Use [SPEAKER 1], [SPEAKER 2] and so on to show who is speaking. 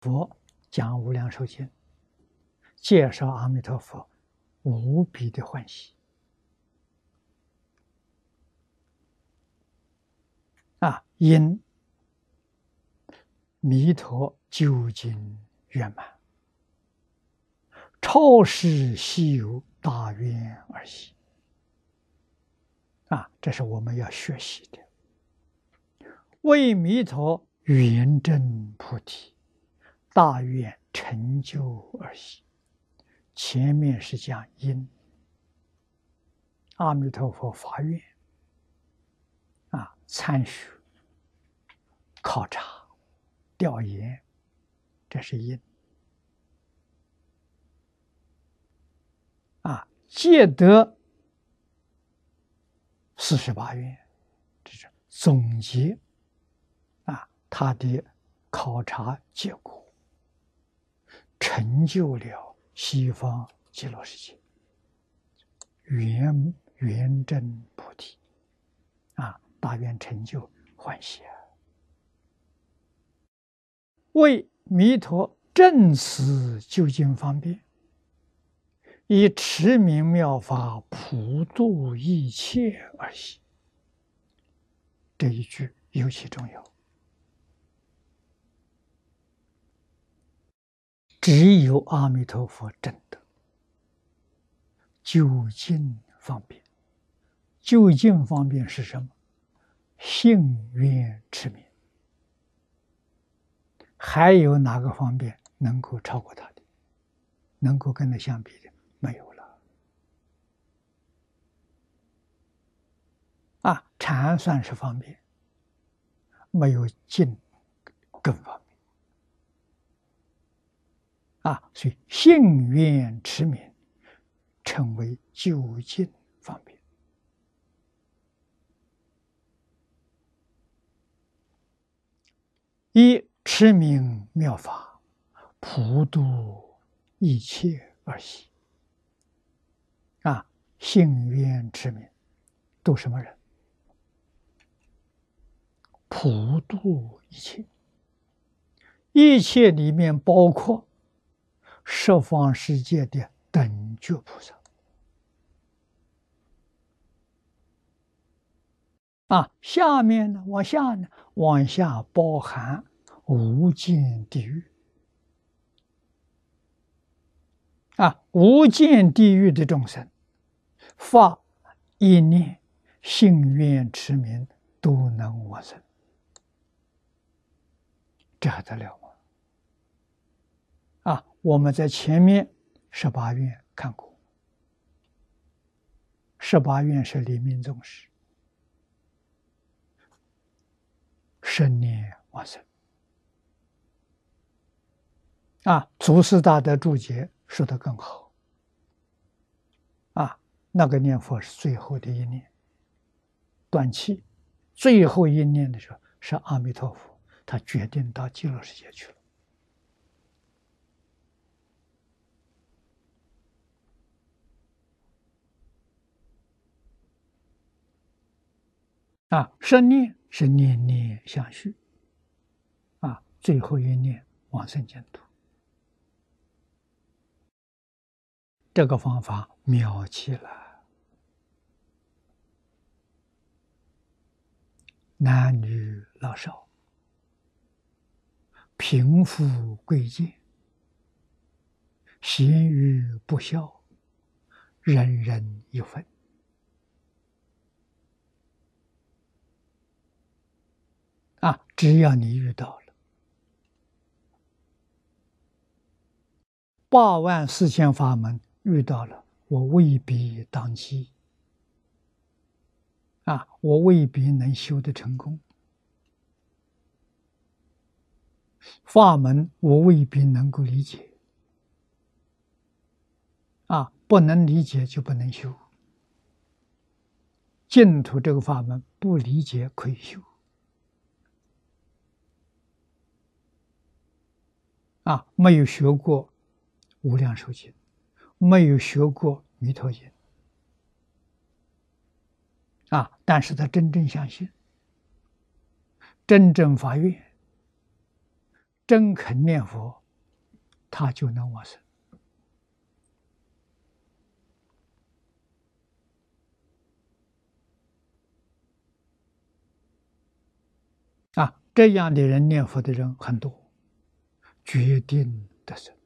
[SPEAKER 1] 佛讲《无量寿经》，介绍阿弥陀佛，无比的欢喜啊！因弥陀究竟圆满，超世稀有大愿而已啊！这是我们要学习的，为弥陀圆证菩提。大愿成就而已，前面是讲因，阿弥陀佛发愿，啊，参学、考察、调研，这是因，啊，借得四十八愿，这是总结，啊，他的考察结果。成就了西方极乐世界，圆圆真菩提，啊，大愿成就欢喜啊！为弥陀正此究竟方便，以持名妙法普度一切而喜。这一句尤其重要。只有阿弥陀佛真的究竟方便，究竟方便是什么？信愿持名，还有哪个方便能够超过他的？能够跟他相比的没有了。啊，禅算是方便，没有静更方便。啊，所以信愿持名成为究竟方便。一持名妙法，普度一切而喜。啊，信愿持名度什么人？普度一切，一切里面包括。十方世界的等觉菩萨。啊，下面呢，往下呢，往下包含无间地狱。啊，无间地狱的众生发一念信愿持名，都能往生，这还得了吗？我们在前面十八愿看过，十八愿是黎明宗师，生念往生。啊，祖师大德注解说的更好。啊，那个念佛是最后的一念，断气，最后一念的时候是阿弥陀佛，他决定到极乐世界去了。啊，生念是念念相续，啊，最后一念往生净土，这个方法妙极了，男女老少、贫富贵贱、贤愚不孝，人人有份。啊！只要你遇到了八万四千法门，遇到了我未必当机啊，我未必能修得成功。法门我未必能够理解啊，不能理解就不能修。净土这个法门不理解可以修。啊没有学过无量寿经没有学过弥陀经。啊但是他真正相信真正发愿真肯念佛他就能往生。啊这样的人念佛的人很多。决定的人